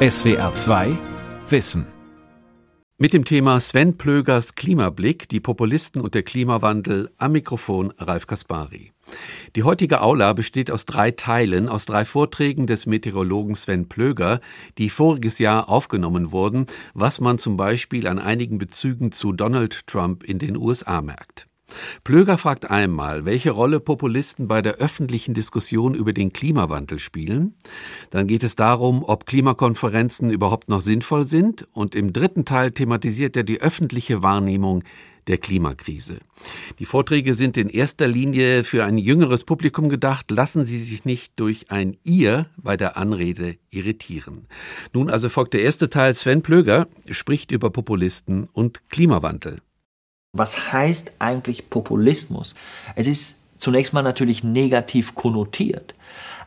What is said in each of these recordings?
SWR 2 Wissen. Mit dem Thema Sven Plögers Klimablick, die Populisten und der Klimawandel am Mikrofon Ralf Kaspari. Die heutige Aula besteht aus drei Teilen, aus drei Vorträgen des Meteorologen Sven Plöger, die voriges Jahr aufgenommen wurden, was man zum Beispiel an einigen Bezügen zu Donald Trump in den USA merkt. Plöger fragt einmal, welche Rolle Populisten bei der öffentlichen Diskussion über den Klimawandel spielen. Dann geht es darum, ob Klimakonferenzen überhaupt noch sinnvoll sind. Und im dritten Teil thematisiert er die öffentliche Wahrnehmung der Klimakrise. Die Vorträge sind in erster Linie für ein jüngeres Publikum gedacht. Lassen Sie sich nicht durch ein Ihr bei der Anrede irritieren. Nun also folgt der erste Teil. Sven Plöger spricht über Populisten und Klimawandel. Was heißt eigentlich Populismus? Es ist zunächst mal natürlich negativ konnotiert,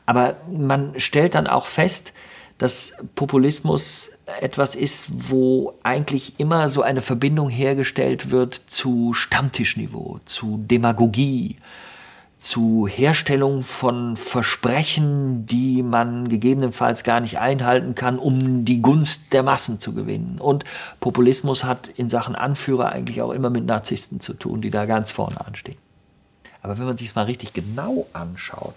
aber man stellt dann auch fest, dass Populismus etwas ist, wo eigentlich immer so eine Verbindung hergestellt wird zu Stammtischniveau, zu Demagogie, zu Herstellung von Versprechen, die man gegebenenfalls gar nicht einhalten kann, um die Gunst der Massen zu gewinnen. Und Populismus hat in Sachen Anführer eigentlich auch immer mit Narzissten zu tun, die da ganz vorne anstehen. Aber wenn man sich es mal richtig genau anschaut,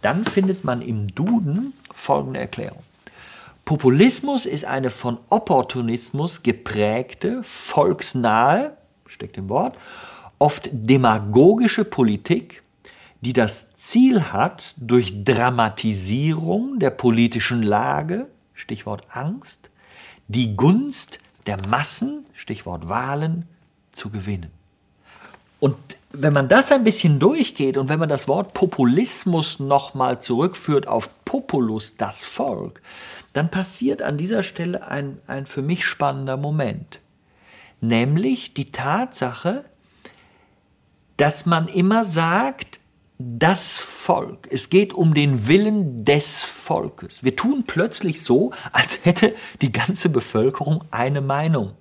dann findet man im Duden folgende Erklärung. Populismus ist eine von Opportunismus geprägte, volksnahe, steckt im Wort, oft demagogische Politik, die das Ziel hat, durch Dramatisierung der politischen Lage, Stichwort Angst, die Gunst der Massen, Stichwort Wahlen, zu gewinnen. Und wenn man das ein bisschen durchgeht und wenn man das Wort Populismus nochmal zurückführt auf Populus, das Volk, dann passiert an dieser Stelle ein, ein für mich spannender Moment. Nämlich die Tatsache, dass man immer sagt, das Volk. Es geht um den Willen des Volkes. Wir tun plötzlich so, als hätte die ganze Bevölkerung eine Meinung.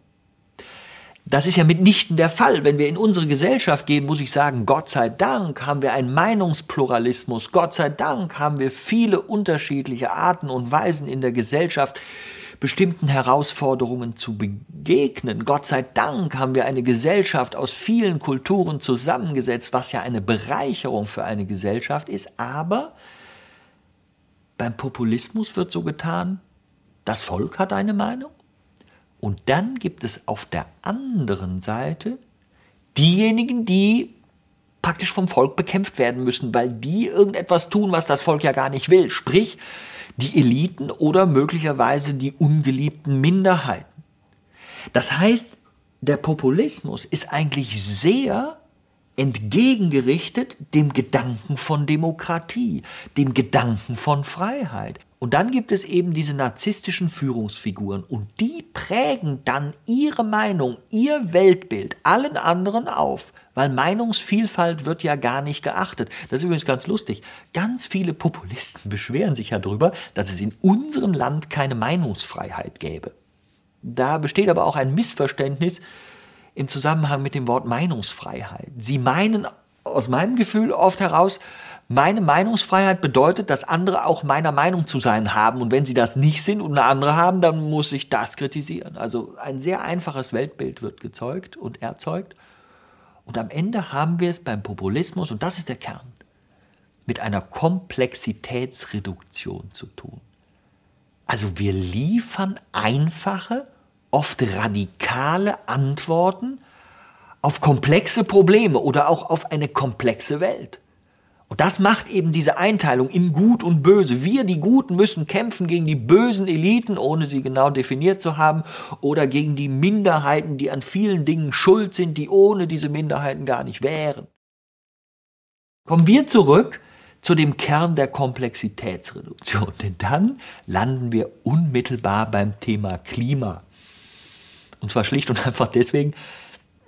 Das ist ja mitnichten der Fall. Wenn wir in unsere Gesellschaft gehen, muss ich sagen, Gott sei Dank haben wir einen Meinungspluralismus. Gott sei Dank haben wir viele unterschiedliche Arten und Weisen in der Gesellschaft, bestimmten Herausforderungen zu begegnen. Gott sei Dank haben wir eine Gesellschaft aus vielen Kulturen zusammengesetzt, was ja eine Bereicherung für eine Gesellschaft ist. Aber beim Populismus wird so getan, das Volk hat eine Meinung. Und dann gibt es auf der anderen Seite diejenigen, die praktisch vom Volk bekämpft werden müssen, weil die irgendetwas tun, was das Volk ja gar nicht will. Sprich, die Eliten oder möglicherweise die ungeliebten Minderheiten. Das heißt, der Populismus ist eigentlich sehr entgegengerichtet dem Gedanken von Demokratie, dem Gedanken von Freiheit. Und dann gibt es eben diese narzisstischen Führungsfiguren und die prägen dann ihre Meinung, ihr Weltbild allen anderen auf weil Meinungsvielfalt wird ja gar nicht geachtet. Das ist übrigens ganz lustig. Ganz viele Populisten beschweren sich ja darüber, dass es in unserem Land keine Meinungsfreiheit gäbe. Da besteht aber auch ein Missverständnis im Zusammenhang mit dem Wort Meinungsfreiheit. Sie meinen aus meinem Gefühl oft heraus, meine Meinungsfreiheit bedeutet, dass andere auch meiner Meinung zu sein haben. Und wenn sie das nicht sind und eine andere haben, dann muss ich das kritisieren. Also ein sehr einfaches Weltbild wird gezeugt und erzeugt. Und am Ende haben wir es beim Populismus, und das ist der Kern, mit einer Komplexitätsreduktion zu tun. Also wir liefern einfache, oft radikale Antworten auf komplexe Probleme oder auch auf eine komplexe Welt. Und das macht eben diese Einteilung in Gut und Böse. Wir, die Guten, müssen kämpfen gegen die bösen Eliten, ohne sie genau definiert zu haben, oder gegen die Minderheiten, die an vielen Dingen schuld sind, die ohne diese Minderheiten gar nicht wären. Kommen wir zurück zu dem Kern der Komplexitätsreduktion, denn dann landen wir unmittelbar beim Thema Klima. Und zwar schlicht und einfach deswegen,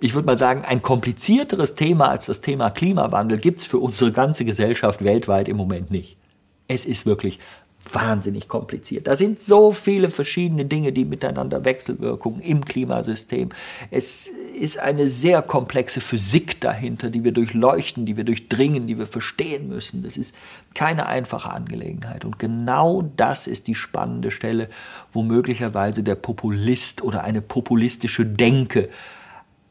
ich würde mal sagen, ein komplizierteres Thema als das Thema Klimawandel gibt es für unsere ganze Gesellschaft weltweit im Moment nicht. Es ist wirklich wahnsinnig kompliziert. Da sind so viele verschiedene Dinge, die miteinander Wechselwirkungen im Klimasystem. Es ist eine sehr komplexe Physik dahinter, die wir durchleuchten, die wir durchdringen, die wir verstehen müssen. Das ist keine einfache Angelegenheit. Und genau das ist die spannende Stelle, wo möglicherweise der Populist oder eine populistische Denke,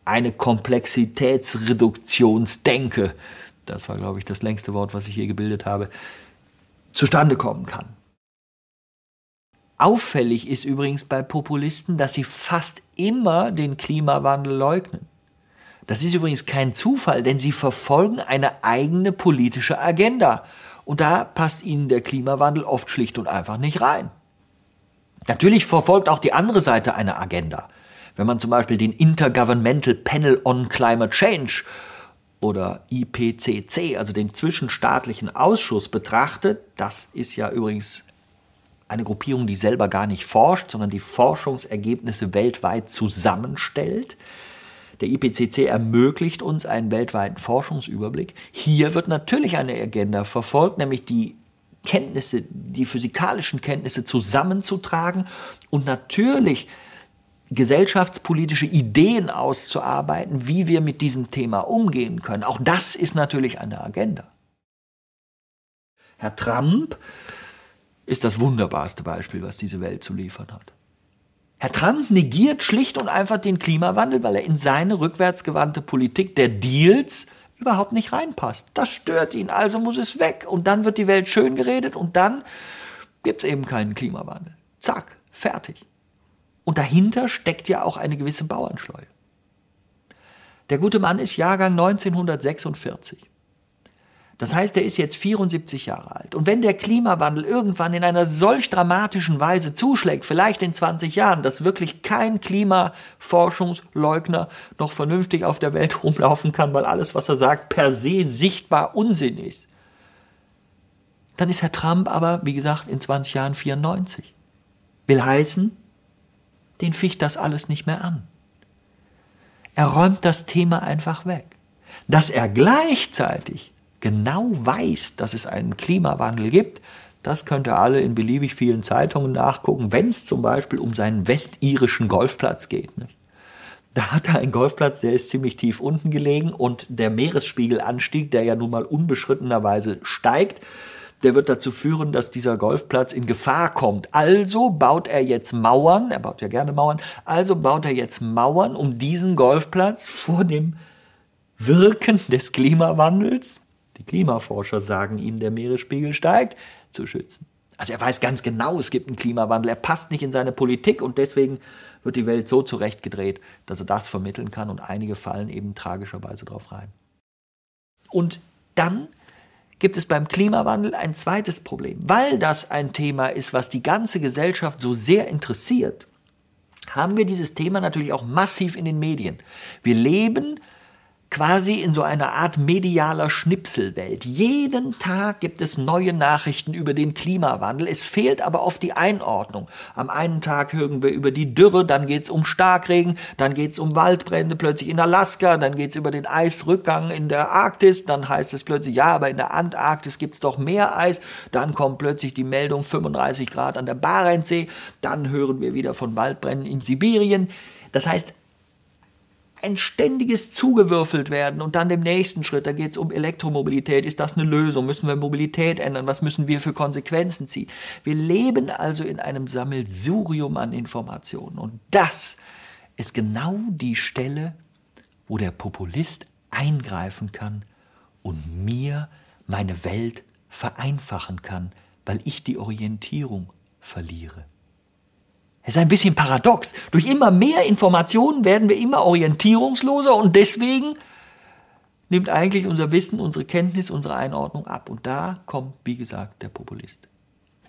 eine Komplexitätsreduktionsdenke, das war, glaube ich, das längste Wort, was ich je gebildet habe, zustande kommen kann. Auffällig ist übrigens bei Populisten, dass sie fast immer den Klimawandel leugnen. Das ist übrigens kein Zufall, denn sie verfolgen eine eigene politische Agenda. Und da passt ihnen der Klimawandel oft schlicht und einfach nicht rein. Natürlich verfolgt auch die andere Seite eine Agenda. Wenn man zum Beispiel den Intergovernmental Panel on Climate Change oder IPCC, also den zwischenstaatlichen Ausschuss betrachtet, das ist ja übrigens eine Gruppierung, die selber gar nicht forscht, sondern die Forschungsergebnisse weltweit zusammenstellt. Der IPCC ermöglicht uns einen weltweiten Forschungsüberblick. Hier wird natürlich eine Agenda verfolgt, nämlich die Kenntnisse, die physikalischen Kenntnisse zusammenzutragen und natürlich gesellschaftspolitische Ideen auszuarbeiten, wie wir mit diesem Thema umgehen können. Auch das ist natürlich eine Agenda. Herr Trump ist das wunderbarste Beispiel, was diese Welt zu liefern hat. Herr Trump negiert schlicht und einfach den Klimawandel, weil er in seine rückwärtsgewandte Politik der Deals überhaupt nicht reinpasst. Das stört ihn, also muss es weg. Und dann wird die Welt schön geredet und dann gibt es eben keinen Klimawandel. Zack, fertig. Und dahinter steckt ja auch eine gewisse Bauernschleue. Der gute Mann ist Jahrgang 1946. Das heißt, er ist jetzt 74 Jahre alt. Und wenn der Klimawandel irgendwann in einer solch dramatischen Weise zuschlägt, vielleicht in 20 Jahren, dass wirklich kein Klimaforschungsleugner noch vernünftig auf der Welt rumlaufen kann, weil alles, was er sagt, per se sichtbar Unsinn ist, dann ist Herr Trump aber, wie gesagt, in 20 Jahren 94. Will heißen, den ficht das alles nicht mehr an. Er räumt das Thema einfach weg. Dass er gleichzeitig genau weiß, dass es einen Klimawandel gibt, das könnt ihr alle in beliebig vielen Zeitungen nachgucken, wenn es zum Beispiel um seinen westirischen Golfplatz geht. Nicht? Da hat er einen Golfplatz, der ist ziemlich tief unten gelegen und der Meeresspiegelanstieg, der ja nun mal unbeschrittenerweise steigt, der wird dazu führen, dass dieser Golfplatz in Gefahr kommt. Also baut er jetzt Mauern, er baut ja gerne Mauern, also baut er jetzt Mauern, um diesen Golfplatz vor dem Wirken des Klimawandels die Klimaforscher sagen ihm, der Meeresspiegel steigt, zu schützen. Also er weiß ganz genau, es gibt einen Klimawandel, er passt nicht in seine Politik und deswegen wird die Welt so zurechtgedreht, dass er das vermitteln kann und einige fallen eben tragischerweise drauf rein. Und dann gibt es beim Klimawandel ein zweites Problem. Weil das ein Thema ist, was die ganze Gesellschaft so sehr interessiert, haben wir dieses Thema natürlich auch massiv in den Medien. Wir leben quasi in so einer Art medialer Schnipselwelt. Jeden Tag gibt es neue Nachrichten über den Klimawandel. Es fehlt aber oft die Einordnung. Am einen Tag hören wir über die Dürre, dann geht es um Starkregen, dann geht es um Waldbrände plötzlich in Alaska, dann geht es über den Eisrückgang in der Arktis, dann heißt es plötzlich, ja, aber in der Antarktis gibt es doch mehr Eis, dann kommt plötzlich die Meldung 35 Grad an der Barentssee, dann hören wir wieder von Waldbränden in Sibirien. Das heißt, ein ständiges zugewürfelt werden und dann dem nächsten Schritt, da geht es um Elektromobilität, ist das eine Lösung, müssen wir Mobilität ändern, was müssen wir für Konsequenzen ziehen. Wir leben also in einem Sammelsurium an Informationen und das ist genau die Stelle, wo der Populist eingreifen kann und mir meine Welt vereinfachen kann, weil ich die Orientierung verliere. Es ist ein bisschen paradox. Durch immer mehr Informationen werden wir immer orientierungsloser und deswegen nimmt eigentlich unser Wissen, unsere Kenntnis, unsere Einordnung ab. Und da kommt, wie gesagt, der Populist.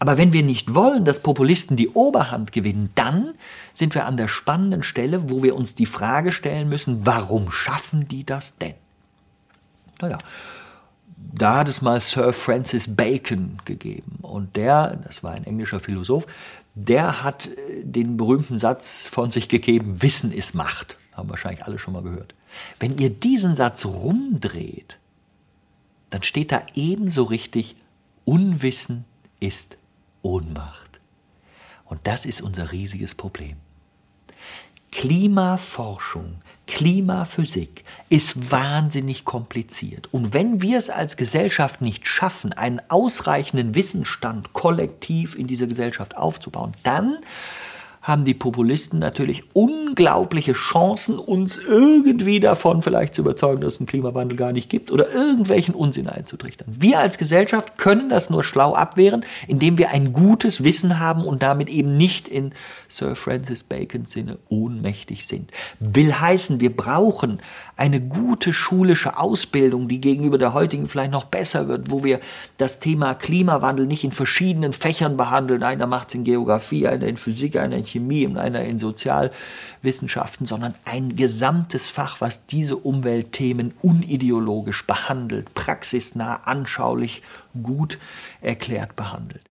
Aber wenn wir nicht wollen, dass Populisten die Oberhand gewinnen, dann sind wir an der spannenden Stelle, wo wir uns die Frage stellen müssen, warum schaffen die das denn? Naja, da hat es mal Sir Francis Bacon gegeben. Und der, das war ein englischer Philosoph, der hat äh, den berühmten Satz von sich gegeben, Wissen ist Macht. Haben wahrscheinlich alle schon mal gehört. Wenn ihr diesen Satz rumdreht, dann steht da ebenso richtig, Unwissen ist Ohnmacht. Und das ist unser riesiges Problem. Klimaforschung, Klimaphysik ist wahnsinnig kompliziert. Und wenn wir es als Gesellschaft nicht schaffen, einen ausreichenden Wissensstand kollektiv in dieser Gesellschaft aufzubauen, dann haben die Populisten natürlich unglaubliche Chancen, uns irgendwie davon vielleicht zu überzeugen, dass es einen Klimawandel gar nicht gibt oder irgendwelchen Unsinn einzutrichtern. Wir als Gesellschaft können das nur schlau abwehren, indem wir ein gutes Wissen haben und damit eben nicht in Sir Francis Bacons Sinne ohnmächtig sind. Will heißen, wir brauchen eine gute schulische Ausbildung, die gegenüber der heutigen vielleicht noch besser wird, wo wir das Thema Klimawandel nicht in verschiedenen Fächern behandeln. Einer macht es in Geografie, einer in Physik, einer in Chemie und einer in Sozialwissenschaften, sondern ein gesamtes Fach, was diese Umweltthemen unideologisch behandelt, praxisnah, anschaulich, gut erklärt behandelt.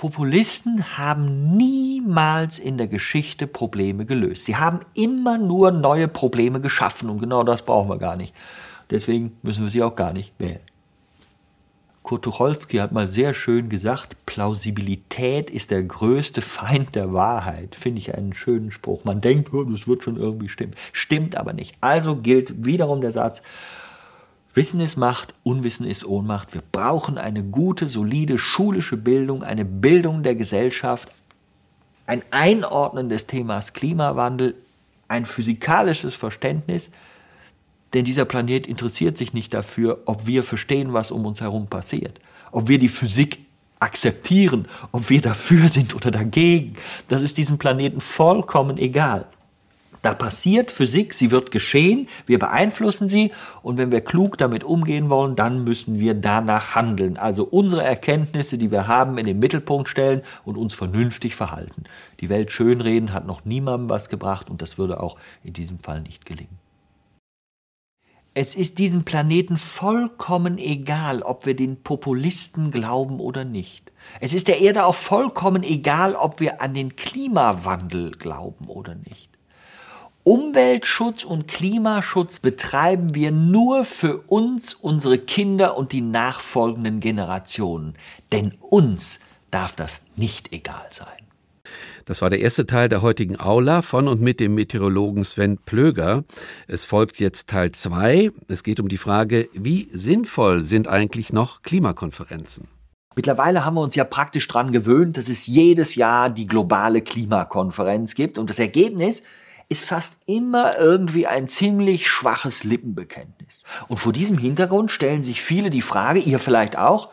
Populisten haben niemals in der Geschichte Probleme gelöst. Sie haben immer nur neue Probleme geschaffen und genau das brauchen wir gar nicht. Deswegen müssen wir sie auch gar nicht wählen. Kurt Tucholsky hat mal sehr schön gesagt, Plausibilität ist der größte Feind der Wahrheit. Finde ich einen schönen Spruch. Man denkt, oh, das wird schon irgendwie stimmen. Stimmt aber nicht. Also gilt wiederum der Satz, Wissen ist Macht, Unwissen ist Ohnmacht. Wir brauchen eine gute, solide schulische Bildung, eine Bildung der Gesellschaft, ein Einordnen des Themas Klimawandel, ein physikalisches Verständnis, denn dieser Planet interessiert sich nicht dafür, ob wir verstehen, was um uns herum passiert, ob wir die Physik akzeptieren, ob wir dafür sind oder dagegen. Das ist diesem Planeten vollkommen egal. Da passiert Physik, sie wird geschehen, wir beeinflussen sie und wenn wir klug damit umgehen wollen, dann müssen wir danach handeln. Also unsere Erkenntnisse, die wir haben, in den Mittelpunkt stellen und uns vernünftig verhalten. Die Welt schönreden hat noch niemandem was gebracht und das würde auch in diesem Fall nicht gelingen. Es ist diesem Planeten vollkommen egal, ob wir den Populisten glauben oder nicht. Es ist der Erde auch vollkommen egal, ob wir an den Klimawandel glauben oder nicht. Umweltschutz und Klimaschutz betreiben wir nur für uns, unsere Kinder und die nachfolgenden Generationen. Denn uns darf das nicht egal sein. Das war der erste Teil der heutigen Aula von und mit dem Meteorologen Sven Plöger. Es folgt jetzt Teil 2. Es geht um die Frage, wie sinnvoll sind eigentlich noch Klimakonferenzen? Mittlerweile haben wir uns ja praktisch daran gewöhnt, dass es jedes Jahr die globale Klimakonferenz gibt. Und das Ergebnis ist fast immer irgendwie ein ziemlich schwaches Lippenbekenntnis. Und vor diesem Hintergrund stellen sich viele die Frage, ihr vielleicht auch,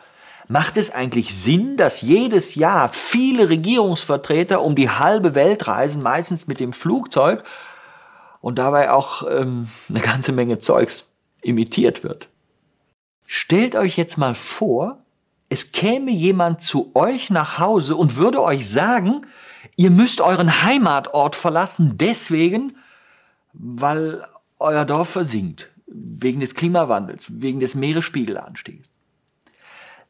macht es eigentlich Sinn, dass jedes Jahr viele Regierungsvertreter um die halbe Welt reisen, meistens mit dem Flugzeug, und dabei auch ähm, eine ganze Menge Zeugs imitiert wird? Stellt euch jetzt mal vor, es käme jemand zu euch nach Hause und würde euch sagen, Ihr müsst euren Heimatort verlassen, deswegen, weil euer Dorf versinkt, wegen des Klimawandels, wegen des Meeresspiegelanstiegs.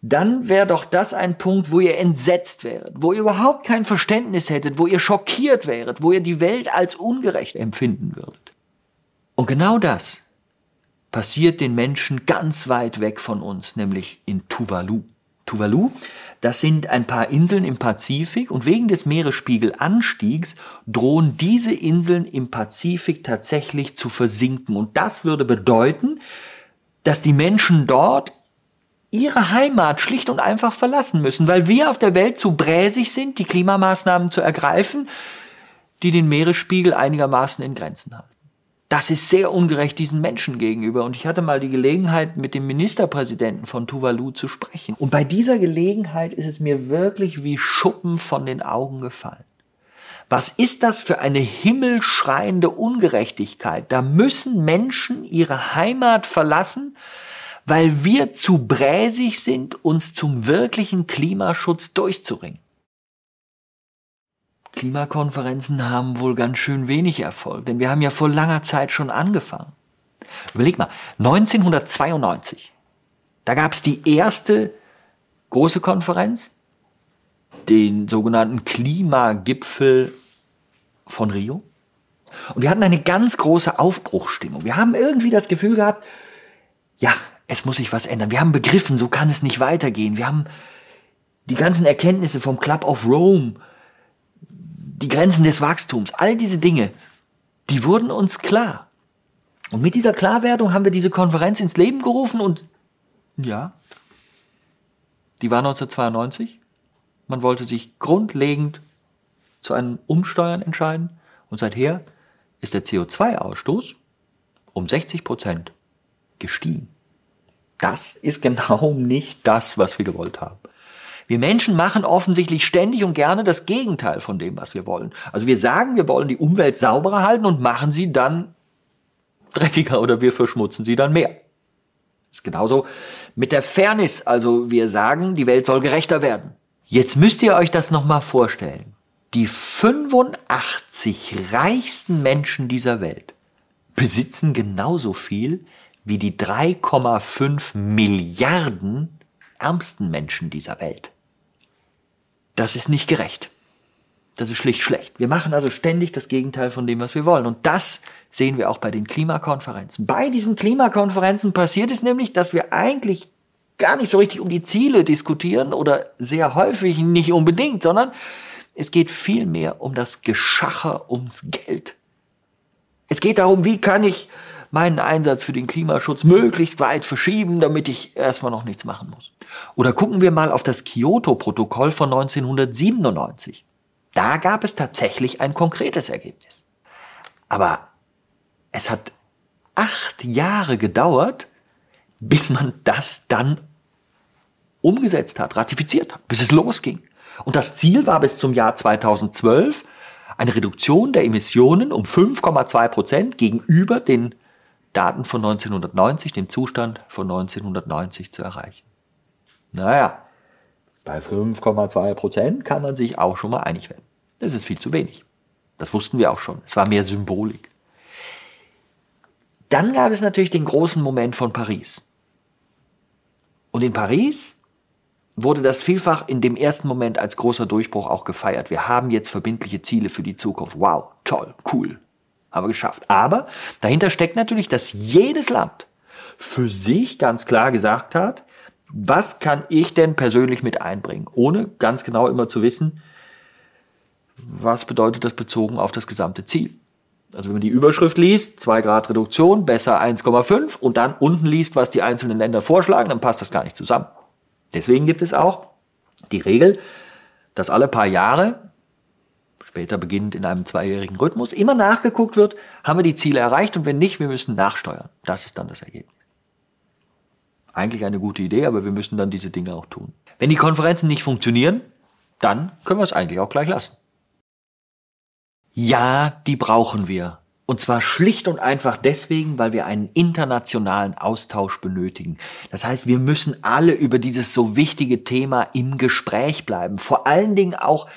Dann wäre doch das ein Punkt, wo ihr entsetzt wäret, wo ihr überhaupt kein Verständnis hättet, wo ihr schockiert wäret, wo ihr die Welt als ungerecht empfinden würdet. Und genau das passiert den Menschen ganz weit weg von uns, nämlich in Tuvalu. Tuvalu das sind ein paar Inseln im Pazifik und wegen des Meeresspiegelanstiegs drohen diese Inseln im Pazifik tatsächlich zu versinken. Und das würde bedeuten, dass die Menschen dort ihre Heimat schlicht und einfach verlassen müssen, weil wir auf der Welt zu bräsig sind, die Klimamaßnahmen zu ergreifen, die den Meeresspiegel einigermaßen in Grenzen halten. Das ist sehr ungerecht diesen Menschen gegenüber. Und ich hatte mal die Gelegenheit, mit dem Ministerpräsidenten von Tuvalu zu sprechen. Und bei dieser Gelegenheit ist es mir wirklich wie Schuppen von den Augen gefallen. Was ist das für eine himmelschreiende Ungerechtigkeit? Da müssen Menschen ihre Heimat verlassen, weil wir zu bräsig sind, uns zum wirklichen Klimaschutz durchzuringen. Klimakonferenzen haben wohl ganz schön wenig Erfolg, denn wir haben ja vor langer Zeit schon angefangen. Überleg mal, 1992, da gab es die erste große Konferenz, den sogenannten Klimagipfel von Rio. Und wir hatten eine ganz große Aufbruchstimmung. Wir haben irgendwie das Gefühl gehabt, ja, es muss sich was ändern. Wir haben begriffen, so kann es nicht weitergehen. Wir haben die ganzen Erkenntnisse vom Club of Rome die Grenzen des Wachstums, all diese Dinge, die wurden uns klar. Und mit dieser Klarwerdung haben wir diese Konferenz ins Leben gerufen und ja, die war 1992. Man wollte sich grundlegend zu einem Umsteuern entscheiden und seither ist der CO2-Ausstoß um 60 Prozent gestiegen. Das ist genau nicht das, was wir gewollt haben. Wir Menschen machen offensichtlich ständig und gerne das Gegenteil von dem, was wir wollen. Also wir sagen, wir wollen die Umwelt sauberer halten und machen sie dann dreckiger oder wir verschmutzen sie dann mehr. Das ist genauso mit der Fairness. Also wir sagen, die Welt soll gerechter werden. Jetzt müsst ihr euch das nochmal vorstellen. Die 85 reichsten Menschen dieser Welt besitzen genauso viel wie die 3,5 Milliarden ärmsten Menschen dieser Welt. Das ist nicht gerecht. Das ist schlicht schlecht. Wir machen also ständig das Gegenteil von dem, was wir wollen. Und das sehen wir auch bei den Klimakonferenzen. Bei diesen Klimakonferenzen passiert es nämlich, dass wir eigentlich gar nicht so richtig um die Ziele diskutieren oder sehr häufig nicht unbedingt, sondern es geht vielmehr um das Geschacher ums Geld. Es geht darum, wie kann ich meinen Einsatz für den Klimaschutz möglichst weit verschieben, damit ich erstmal noch nichts machen muss. Oder gucken wir mal auf das Kyoto-Protokoll von 1997. Da gab es tatsächlich ein konkretes Ergebnis. Aber es hat acht Jahre gedauert, bis man das dann umgesetzt hat, ratifiziert hat, bis es losging. Und das Ziel war bis zum Jahr 2012 eine Reduktion der Emissionen um 5,2 Prozent gegenüber den Daten von 1990, dem Zustand von 1990 zu erreichen. Naja, bei 5,2 Prozent kann man sich auch schon mal einig werden. Das ist viel zu wenig. Das wussten wir auch schon. Es war mehr Symbolik. Dann gab es natürlich den großen Moment von Paris. Und in Paris wurde das vielfach in dem ersten Moment als großer Durchbruch auch gefeiert. Wir haben jetzt verbindliche Ziele für die Zukunft. Wow, toll, cool, haben wir geschafft. Aber dahinter steckt natürlich, dass jedes Land für sich ganz klar gesagt hat, was kann ich denn persönlich mit einbringen, ohne ganz genau immer zu wissen, was bedeutet das bezogen auf das gesamte Ziel. Also wenn man die Überschrift liest, 2 Grad Reduktion, besser 1,5 und dann unten liest, was die einzelnen Länder vorschlagen, dann passt das gar nicht zusammen. Deswegen gibt es auch die Regel, dass alle paar Jahre, später beginnend in einem zweijährigen Rhythmus, immer nachgeguckt wird, haben wir die Ziele erreicht und wenn nicht, wir müssen nachsteuern. Das ist dann das Ergebnis. Eigentlich eine gute Idee, aber wir müssen dann diese Dinge auch tun. Wenn die Konferenzen nicht funktionieren, dann können wir es eigentlich auch gleich lassen. Ja, die brauchen wir. Und zwar schlicht und einfach deswegen, weil wir einen internationalen Austausch benötigen. Das heißt, wir müssen alle über dieses so wichtige Thema im Gespräch bleiben. Vor allen Dingen auch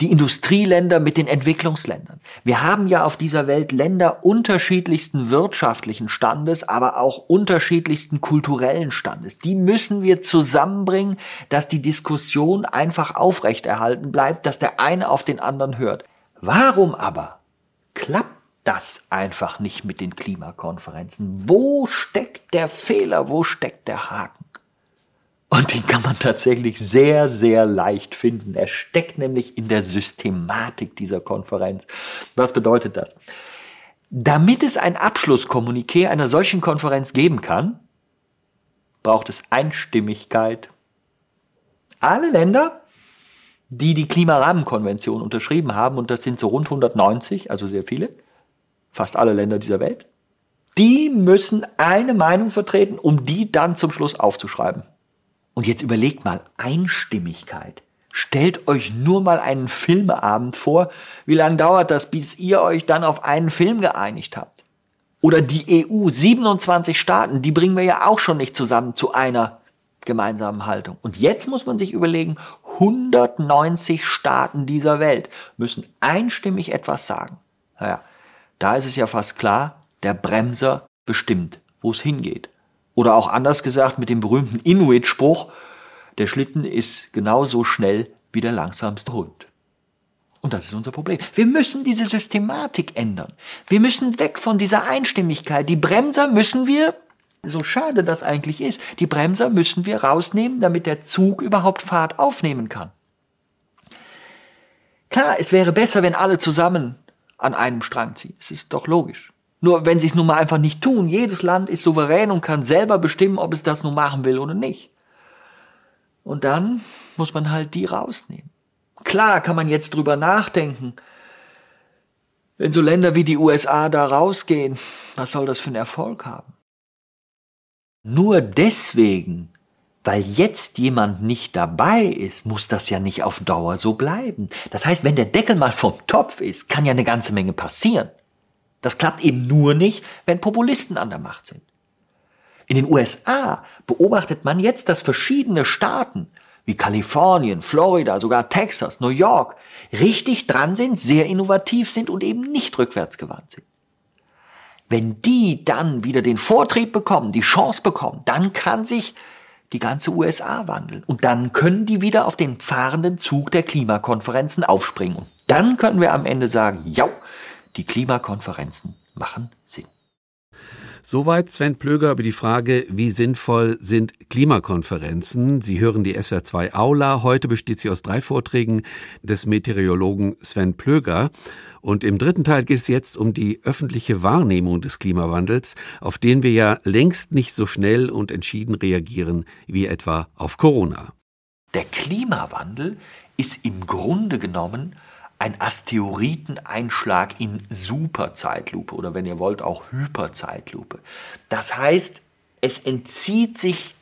die Industrieländer mit den Entwicklungsländern. Wir haben ja auf dieser Welt Länder unterschiedlichsten wirtschaftlichen Standes, aber auch unterschiedlichsten kulturellen Standes. Die müssen wir zusammenbringen, dass die Diskussion einfach aufrechterhalten bleibt, dass der eine auf den anderen hört. Warum aber klappt das einfach nicht mit den Klimakonferenzen. Wo steckt der Fehler? Wo steckt der Haken? Und den kann man tatsächlich sehr, sehr leicht finden. Er steckt nämlich in der Systematik dieser Konferenz. Was bedeutet das? Damit es ein Abschlusskommuniqué einer solchen Konferenz geben kann, braucht es Einstimmigkeit. Alle Länder, die die Klimarahmenkonvention unterschrieben haben, und das sind so rund 190, also sehr viele, fast alle Länder dieser Welt, die müssen eine Meinung vertreten, um die dann zum Schluss aufzuschreiben. Und jetzt überlegt mal, Einstimmigkeit. Stellt euch nur mal einen Filmeabend vor. Wie lange dauert das, bis ihr euch dann auf einen Film geeinigt habt? Oder die EU, 27 Staaten, die bringen wir ja auch schon nicht zusammen zu einer gemeinsamen Haltung. Und jetzt muss man sich überlegen, 190 Staaten dieser Welt müssen einstimmig etwas sagen. Naja, da ist es ja fast klar, der Bremser bestimmt, wo es hingeht. Oder auch anders gesagt mit dem berühmten Inuit-Spruch, der Schlitten ist genauso schnell wie der langsamste Hund. Und das ist unser Problem. Wir müssen diese Systematik ändern. Wir müssen weg von dieser Einstimmigkeit. Die Bremser müssen wir, so schade das eigentlich ist, die Bremser müssen wir rausnehmen, damit der Zug überhaupt Fahrt aufnehmen kann. Klar, es wäre besser, wenn alle zusammen an einem Strang ziehen. Es ist doch logisch. Nur wenn sie es nun mal einfach nicht tun, jedes Land ist souverän und kann selber bestimmen, ob es das nun machen will oder nicht. Und dann muss man halt die rausnehmen. Klar kann man jetzt drüber nachdenken, wenn so Länder wie die USA da rausgehen, was soll das für einen Erfolg haben? Nur deswegen, weil jetzt jemand nicht dabei ist, muss das ja nicht auf Dauer so bleiben. Das heißt, wenn der Deckel mal vom Topf ist, kann ja eine ganze Menge passieren. Das klappt eben nur nicht, wenn Populisten an der Macht sind. In den USA beobachtet man jetzt, dass verschiedene Staaten wie Kalifornien, Florida, sogar Texas, New York richtig dran sind, sehr innovativ sind und eben nicht rückwärtsgewandt sind. Wenn die dann wieder den Vortrieb bekommen, die Chance bekommen, dann kann sich die ganze USA wandeln. Und dann können die wieder auf den fahrenden Zug der Klimakonferenzen aufspringen. Und dann können wir am Ende sagen, ja, die Klimakonferenzen machen Sinn. Soweit Sven Plöger über die Frage, wie sinnvoll sind Klimakonferenzen. Sie hören die SWR2 Aula. Heute besteht sie aus drei Vorträgen des Meteorologen Sven Plöger. Und im dritten Teil geht es jetzt um die öffentliche Wahrnehmung des Klimawandels, auf den wir ja längst nicht so schnell und entschieden reagieren wie etwa auf Corona. Der Klimawandel ist im Grunde genommen ein Asteroideneinschlag in Superzeitlupe oder wenn ihr wollt auch Hyperzeitlupe. Das heißt, es entzieht sich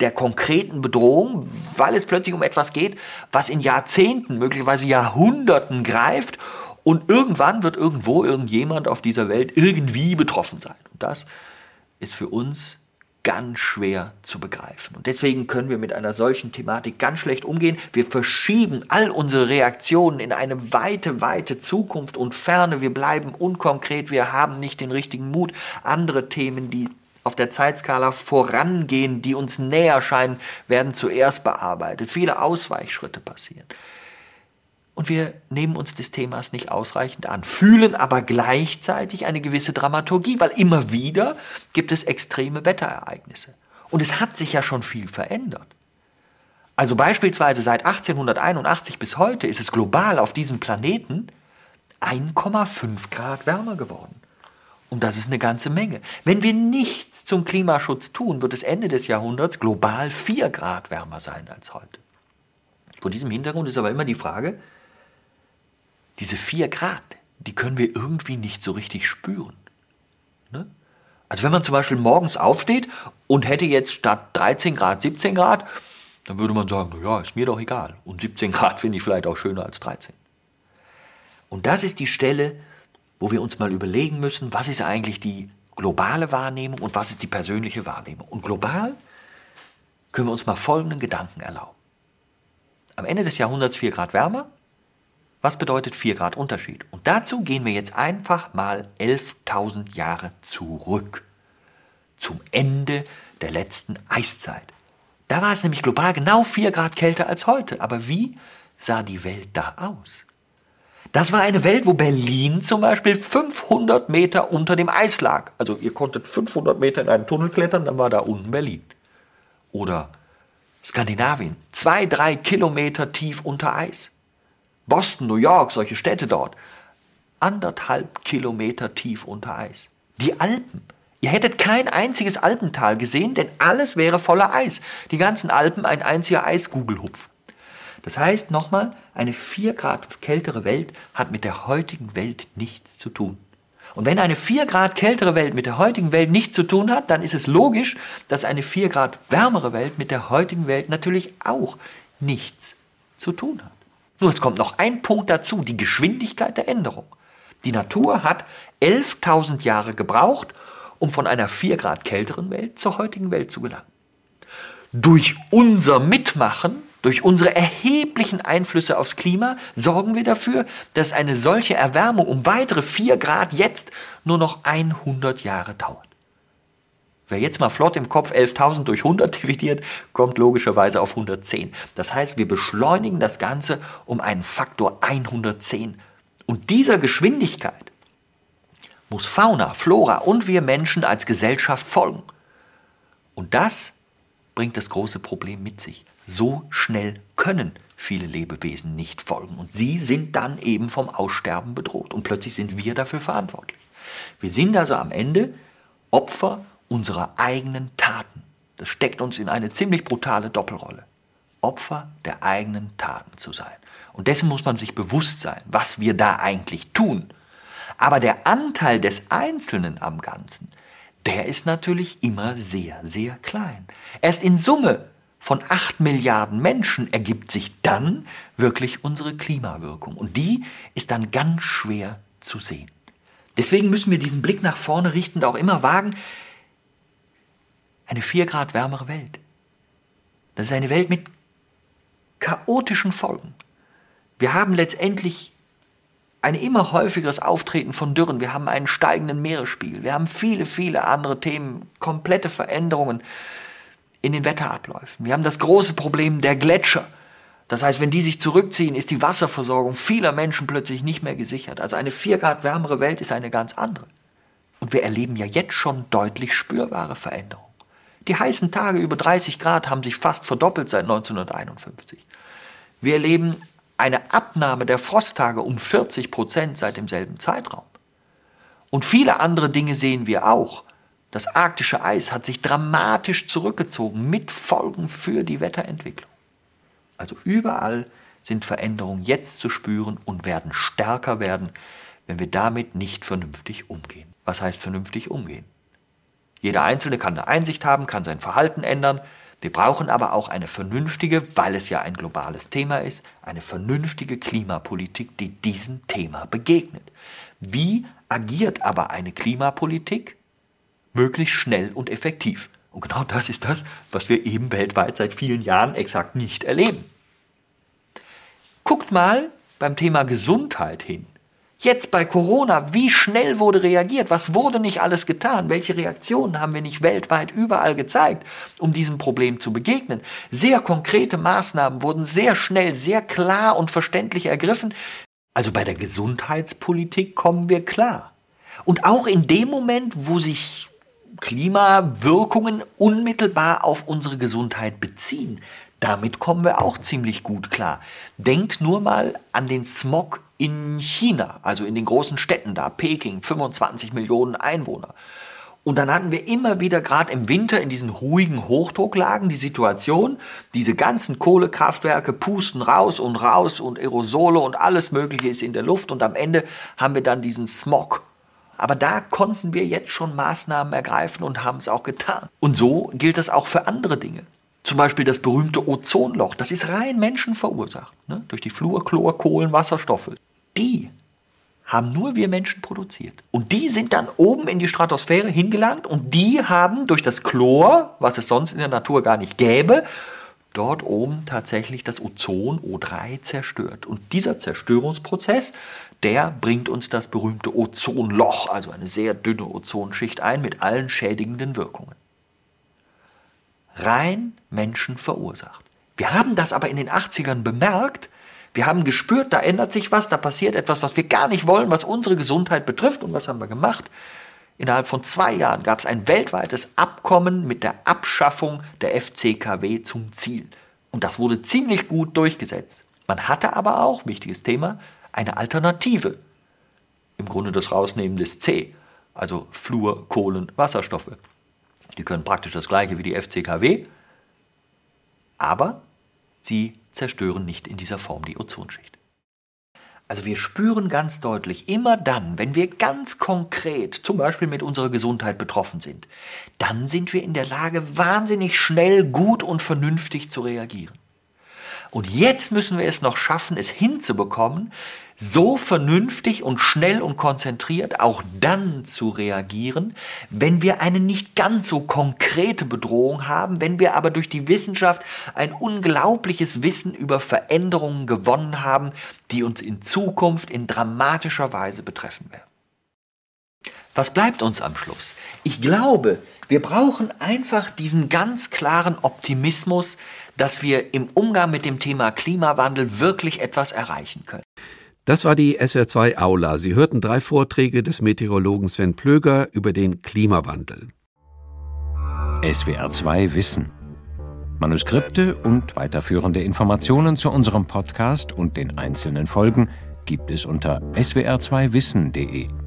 der konkreten Bedrohung, weil es plötzlich um etwas geht, was in Jahrzehnten, möglicherweise Jahrhunderten greift und irgendwann wird irgendwo irgendjemand auf dieser Welt irgendwie betroffen sein. Und das ist für uns ganz schwer zu begreifen. Und deswegen können wir mit einer solchen Thematik ganz schlecht umgehen. Wir verschieben all unsere Reaktionen in eine weite, weite Zukunft und Ferne. Wir bleiben unkonkret. Wir haben nicht den richtigen Mut. Andere Themen, die auf der Zeitskala vorangehen, die uns näher scheinen, werden zuerst bearbeitet. Viele Ausweichschritte passieren und wir nehmen uns des Themas nicht ausreichend an, fühlen aber gleichzeitig eine gewisse Dramaturgie, weil immer wieder gibt es extreme Wetterereignisse. Und es hat sich ja schon viel verändert. Also beispielsweise seit 1881 bis heute ist es global auf diesem Planeten 1,5 Grad wärmer geworden. Und das ist eine ganze Menge. Wenn wir nichts zum Klimaschutz tun, wird es Ende des Jahrhunderts global 4 Grad wärmer sein als heute. Vor diesem Hintergrund ist aber immer die Frage, diese vier Grad, die können wir irgendwie nicht so richtig spüren. Ne? Also wenn man zum Beispiel morgens aufsteht und hätte jetzt statt 13 Grad 17 Grad, dann würde man sagen, ja, ist mir doch egal. Und 17 Grad finde ich vielleicht auch schöner als 13. Und das ist die Stelle, wo wir uns mal überlegen müssen, was ist eigentlich die globale Wahrnehmung und was ist die persönliche Wahrnehmung. Und global können wir uns mal folgenden Gedanken erlauben. Am Ende des Jahrhunderts 4 Grad wärmer, was bedeutet 4 Grad Unterschied? Und dazu gehen wir jetzt einfach mal 11.000 Jahre zurück. Zum Ende der letzten Eiszeit. Da war es nämlich global genau 4 Grad kälter als heute. Aber wie sah die Welt da aus? Das war eine Welt, wo Berlin zum Beispiel 500 Meter unter dem Eis lag. Also ihr konntet 500 Meter in einen Tunnel klettern, dann war da unten Berlin. Oder Skandinavien, zwei, drei Kilometer tief unter Eis. Boston, New York, solche Städte dort, anderthalb Kilometer tief unter Eis. Die Alpen. Ihr hättet kein einziges Alpental gesehen, denn alles wäre voller Eis. Die ganzen Alpen ein einziger Eisgugelhupf. Das heißt nochmal, eine vier Grad kältere Welt hat mit der heutigen Welt nichts zu tun. Und wenn eine vier Grad kältere Welt mit der heutigen Welt nichts zu tun hat, dann ist es logisch, dass eine vier Grad wärmere Welt mit der heutigen Welt natürlich auch nichts zu tun hat. Nur es kommt noch ein Punkt dazu, die Geschwindigkeit der Änderung. Die Natur hat 11.000 Jahre gebraucht, um von einer 4 Grad kälteren Welt zur heutigen Welt zu gelangen. Durch unser Mitmachen, durch unsere erheblichen Einflüsse aufs Klima sorgen wir dafür, dass eine solche Erwärmung um weitere 4 Grad jetzt nur noch 100 Jahre dauert. Wer jetzt mal flott im Kopf 11.000 durch 100 dividiert, kommt logischerweise auf 110. Das heißt, wir beschleunigen das Ganze um einen Faktor 110. Und dieser Geschwindigkeit muss Fauna, Flora und wir Menschen als Gesellschaft folgen. Und das bringt das große Problem mit sich. So schnell können viele Lebewesen nicht folgen. Und sie sind dann eben vom Aussterben bedroht. Und plötzlich sind wir dafür verantwortlich. Wir sind also am Ende Opfer unserer eigenen Taten. Das steckt uns in eine ziemlich brutale Doppelrolle. Opfer der eigenen Taten zu sein. Und dessen muss man sich bewusst sein, was wir da eigentlich tun. Aber der Anteil des Einzelnen am Ganzen, der ist natürlich immer sehr, sehr klein. Erst in Summe von 8 Milliarden Menschen ergibt sich dann wirklich unsere Klimawirkung. Und die ist dann ganz schwer zu sehen. Deswegen müssen wir diesen Blick nach vorne richtend auch immer wagen, eine 4 Grad wärmere Welt. Das ist eine Welt mit chaotischen Folgen. Wir haben letztendlich ein immer häufigeres Auftreten von Dürren, wir haben einen steigenden Meeresspiegel, wir haben viele, viele andere Themen, komplette Veränderungen in den Wetterabläufen. Wir haben das große Problem der Gletscher. Das heißt, wenn die sich zurückziehen, ist die Wasserversorgung vieler Menschen plötzlich nicht mehr gesichert. Also eine vier Grad wärmere Welt ist eine ganz andere. Und wir erleben ja jetzt schon deutlich spürbare Veränderungen. Die heißen Tage über 30 Grad haben sich fast verdoppelt seit 1951. Wir erleben eine Abnahme der Frosttage um 40 Prozent seit demselben Zeitraum. Und viele andere Dinge sehen wir auch. Das arktische Eis hat sich dramatisch zurückgezogen mit Folgen für die Wetterentwicklung. Also überall sind Veränderungen jetzt zu spüren und werden stärker werden, wenn wir damit nicht vernünftig umgehen. Was heißt vernünftig umgehen? Jeder Einzelne kann eine Einsicht haben, kann sein Verhalten ändern, wir brauchen aber auch eine vernünftige, weil es ja ein globales Thema ist, eine vernünftige Klimapolitik, die diesem Thema begegnet. Wie agiert aber eine Klimapolitik? Möglichst schnell und effektiv. Und genau das ist das, was wir eben weltweit seit vielen Jahren exakt nicht erleben. Guckt mal beim Thema Gesundheit hin. Jetzt bei Corona, wie schnell wurde reagiert? Was wurde nicht alles getan? Welche Reaktionen haben wir nicht weltweit überall gezeigt, um diesem Problem zu begegnen? Sehr konkrete Maßnahmen wurden sehr schnell, sehr klar und verständlich ergriffen. Also bei der Gesundheitspolitik kommen wir klar. Und auch in dem Moment, wo sich Klimawirkungen unmittelbar auf unsere Gesundheit beziehen, damit kommen wir auch ziemlich gut klar. Denkt nur mal an den Smog in China, also in den großen Städten da, Peking, 25 Millionen Einwohner. Und dann hatten wir immer wieder, gerade im Winter, in diesen ruhigen Hochdrucklagen die Situation, diese ganzen Kohlekraftwerke pusten raus und raus und Aerosole und alles Mögliche ist in der Luft und am Ende haben wir dann diesen Smog. Aber da konnten wir jetzt schon Maßnahmen ergreifen und haben es auch getan. Und so gilt das auch für andere Dinge. Zum Beispiel das berühmte Ozonloch, das ist rein menschenverursacht, ne? durch die Fluor, Chlor, Kohlen, Wasserstoffe. Die haben nur wir Menschen produziert. Und die sind dann oben in die Stratosphäre hingelangt und die haben durch das Chlor, was es sonst in der Natur gar nicht gäbe, dort oben tatsächlich das Ozon O3 zerstört. Und dieser Zerstörungsprozess, der bringt uns das berühmte Ozonloch, also eine sehr dünne Ozonschicht ein mit allen schädigenden Wirkungen rein Menschen verursacht. Wir haben das aber in den 80ern bemerkt. Wir haben gespürt, da ändert sich was, da passiert etwas, was wir gar nicht wollen, was unsere Gesundheit betrifft. Und was haben wir gemacht? Innerhalb von zwei Jahren gab es ein weltweites Abkommen mit der Abschaffung der FCKW zum Ziel. Und das wurde ziemlich gut durchgesetzt. Man hatte aber auch, wichtiges Thema, eine Alternative. Im Grunde das Rausnehmen des C, also Fluor, Kohlen, Wasserstoffe. Die können praktisch das gleiche wie die FCKW, aber sie zerstören nicht in dieser Form die Ozonschicht. Also wir spüren ganz deutlich, immer dann, wenn wir ganz konkret zum Beispiel mit unserer Gesundheit betroffen sind, dann sind wir in der Lage, wahnsinnig schnell, gut und vernünftig zu reagieren. Und jetzt müssen wir es noch schaffen, es hinzubekommen, so vernünftig und schnell und konzentriert auch dann zu reagieren, wenn wir eine nicht ganz so konkrete Bedrohung haben, wenn wir aber durch die Wissenschaft ein unglaubliches Wissen über Veränderungen gewonnen haben, die uns in Zukunft in dramatischer Weise betreffen werden. Was bleibt uns am Schluss? Ich glaube, wir brauchen einfach diesen ganz klaren Optimismus, dass wir im Umgang mit dem Thema Klimawandel wirklich etwas erreichen können. Das war die SWR2 Aula. Sie hörten drei Vorträge des Meteorologen Sven Plöger über den Klimawandel. SWR2 Wissen Manuskripte und weiterführende Informationen zu unserem Podcast und den einzelnen Folgen gibt es unter swr2wissen.de.